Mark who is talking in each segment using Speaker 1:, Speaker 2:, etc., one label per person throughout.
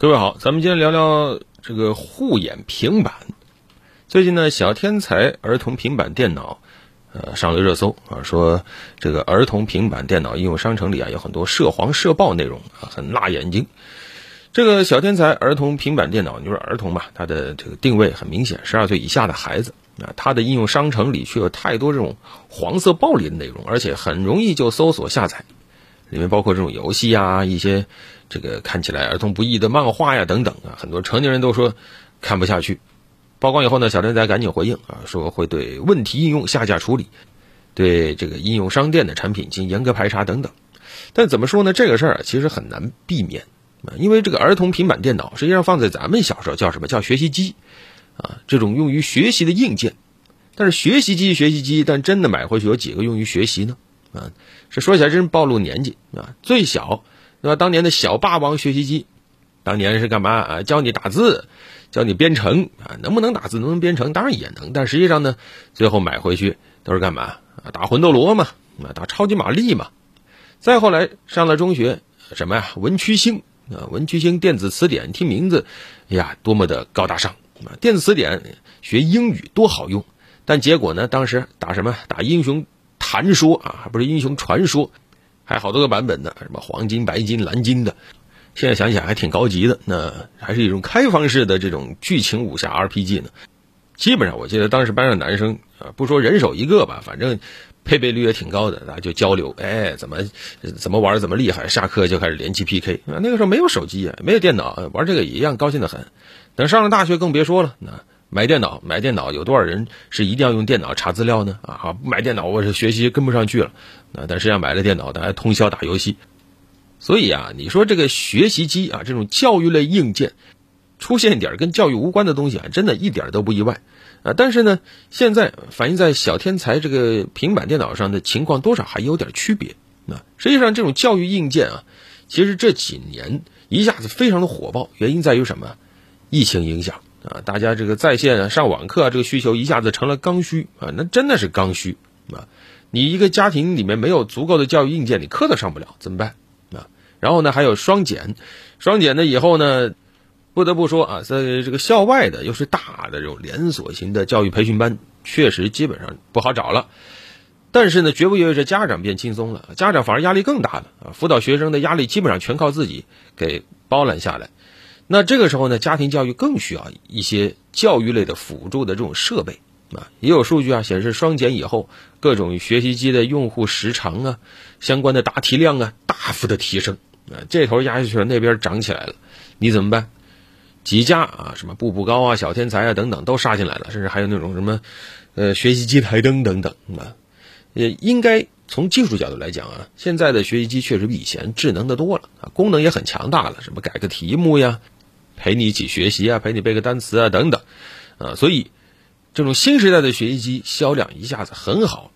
Speaker 1: 各位好，咱们今天聊聊这个护眼平板。最近呢，小天才儿童平板电脑，呃，上了热搜啊，说这个儿童平板电脑应用商城里啊有很多涉黄涉暴内容啊，很辣眼睛。这个小天才儿童平板电脑，你说儿童吧，它的这个定位很明显，十二岁以下的孩子啊，它的应用商城里却有太多这种黄色暴力的内容，而且很容易就搜索下载。里面包括这种游戏啊，一些这个看起来儿童不宜的漫画呀等等啊，很多成年人都说看不下去。曝光以后呢，小天才赶紧回应啊，说会对问题应用下架处理，对这个应用商店的产品进行严格排查等等。但怎么说呢？这个事儿其实很难避免啊，因为这个儿童平板电脑实际上放在咱们小时候叫什么叫学习机啊，这种用于学习的硬件。但是学习机学习机，但真的买回去有几个用于学习呢？啊，这说起来真暴露年纪啊！最小，对吧？当年的小霸王学习机，当年是干嘛啊？教你打字，教你编程啊？能不能打字，能不能编程？当然也能，但实际上呢，最后买回去都是干嘛啊？打魂斗罗嘛，啊，打超级玛丽嘛。再后来上了中学，什么呀？文曲星啊，文曲星电子词典，听名字，哎呀，多么的高大上啊！电子词典学英语多好用，但结果呢？当时打什么？打英雄。传说啊，还不是英雄传说，还有好多个版本呢，什么黄金、白金、蓝金的。现在想想还挺高级的，那还是一种开放式的这种剧情武侠 RPG 呢。基本上我记得当时班上男生啊，不说人手一个吧，反正配备率也挺高的，大家就交流，哎，怎么怎么玩怎么厉害，下课就开始联机 PK 啊。那个时候没有手机啊，没有电脑，玩这个也一样高兴的很。等上了大学更别说了，那。买电脑，买电脑，有多少人是一定要用电脑查资料呢？啊，不买电脑，我是学习跟不上去了。啊，但实际上买了电脑，大家通宵打游戏。所以啊，你说这个学习机啊，这种教育类硬件出现一点跟教育无关的东西啊，真的一点都不意外。啊，但是呢，现在反映在小天才这个平板电脑上的情况，多少还有点区别。啊，实际上这种教育硬件啊，其实这几年一下子非常的火爆，原因在于什么？疫情影响。啊，大家这个在线上网课啊这个需求一下子成了刚需啊，那真的是刚需啊！你一个家庭里面没有足够的教育硬件，你课都上不了，怎么办啊？然后呢，还有双减，双减呢以后呢，不得不说啊，在这个校外的又是大的这种连锁型的教育培训班，确实基本上不好找了。但是呢，绝不意味着家长变轻松了，家长反而压力更大了啊！辅导学生的压力基本上全靠自己给包揽下来。那这个时候呢，家庭教育更需要一些教育类的辅助的这种设备啊。也有数据啊显示，双减以后，各种学习机的用户时长啊，相关的答题量啊，大幅的提升啊。这头压下去了，那边涨起来了，你怎么办？几家啊，什么步步高啊、小天才啊等等都杀进来了，甚至还有那种什么，呃，学习机台灯等等啊。也应该从技术角度来讲啊，现在的学习机确实比以前智能的多了啊，功能也很强大了，什么改个题目呀。陪你一起学习啊，陪你背个单词啊，等等，啊，所以这种新时代的学习机销量一下子很好，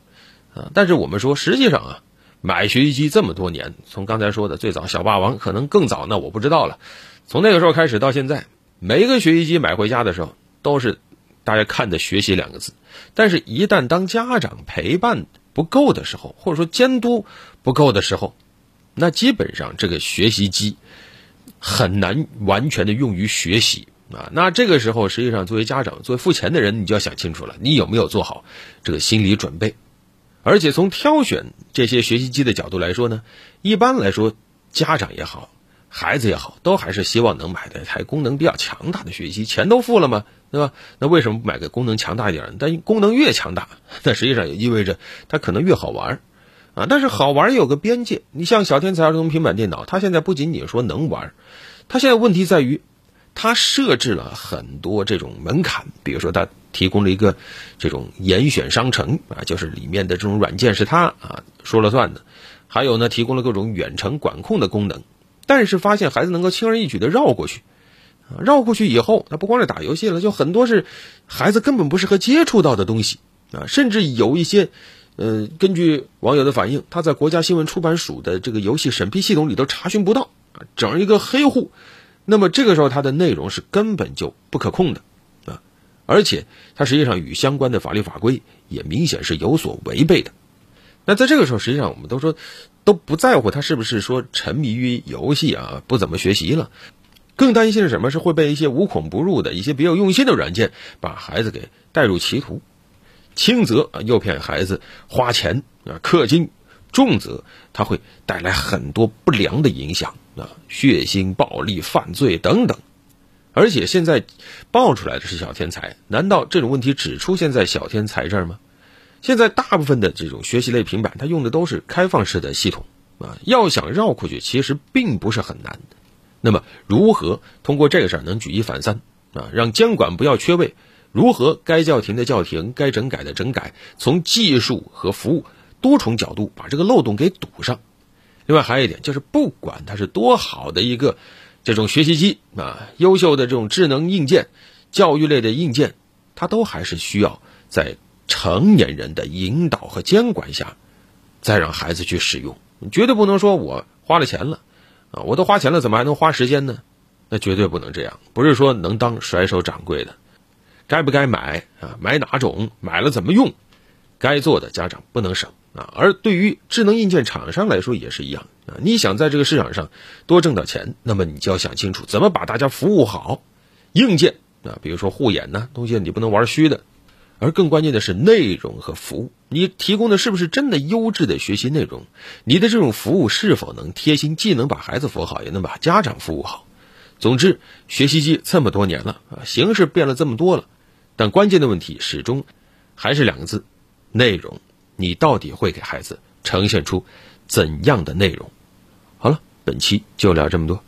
Speaker 1: 啊，但是我们说实际上啊，买学习机这么多年，从刚才说的最早小霸王，可能更早，那我不知道了。从那个时候开始到现在，每一个学习机买回家的时候，都是大家看的“学习”两个字，但是一旦当家长陪伴不够的时候，或者说监督不够的时候，那基本上这个学习机。很难完全的用于学习啊，那这个时候实际上作为家长，作为付钱的人，你就要想清楚了，你有没有做好这个心理准备？而且从挑选这些学习机的角度来说呢，一般来说，家长也好，孩子也好，都还是希望能买一台功能比较强大的学习机，钱都付了嘛，对吧？那为什么不买个功能强大一点？但功能越强大，那实际上也意味着它可能越好玩。啊，但是好玩也有个边界。你像小天才儿童平板电脑，它现在不仅仅说能玩，它现在问题在于，它设置了很多这种门槛。比如说，它提供了一个这种严选商城啊，就是里面的这种软件是它啊说了算的。还有呢，提供了各种远程管控的功能。但是发现孩子能够轻而易举的绕过去，绕过去以后，那不光是打游戏了，就很多是孩子根本不适合接触到的东西啊，甚至有一些。呃，根据网友的反映，他在国家新闻出版署的这个游戏审批系统里都查询不到啊，整一个黑户。那么这个时候，它的内容是根本就不可控的啊，而且它实际上与相关的法律法规也明显是有所违背的。那在这个时候，实际上我们都说都不在乎他是不是说沉迷于游戏啊，不怎么学习了。更担心是什么？是会被一些无孔不入的一些别有用心的软件把孩子给带入歧途。轻则啊诱骗孩子花钱啊氪金，重则它会带来很多不良的影响啊血腥、暴力、犯罪等等。而且现在爆出来的是小天才，难道这种问题只出现在小天才这儿吗？现在大部分的这种学习类平板，它用的都是开放式的系统啊，要想绕过去，其实并不是很难。那么，如何通过这个事儿能举一反三啊，让监管不要缺位？如何该叫停的叫停，该整改的整改，从技术和服务多重角度把这个漏洞给堵上。另外还有一点就是，不管它是多好的一个。这种学习机啊，优秀的这种智能硬件、教育类的硬件，它都还是需要在成年人的引导和监管下，再让孩子去使用。绝对不能说我花了钱了，啊，我都花钱了，怎么还能花时间呢？那绝对不能这样。不是说能当甩手掌柜的，该不该买啊？买哪种？买了怎么用？该做的家长不能省。啊，而对于智能硬件厂商来说也是一样啊。你想在这个市场上多挣点钱，那么你就要想清楚怎么把大家服务好。硬件啊，比如说护眼呢东西，你不能玩虚的。而更关键的是内容和服务，你提供的是不是真的优质的学习内容？你的这种服务是否能贴心，既能把孩子服务好，也能把家长服务好？总之，学习机这么多年了啊，形式变了这么多了，但关键的问题始终还是两个字：内容。你到底会给孩子呈现出怎样的内容？好了，本期就聊这么多。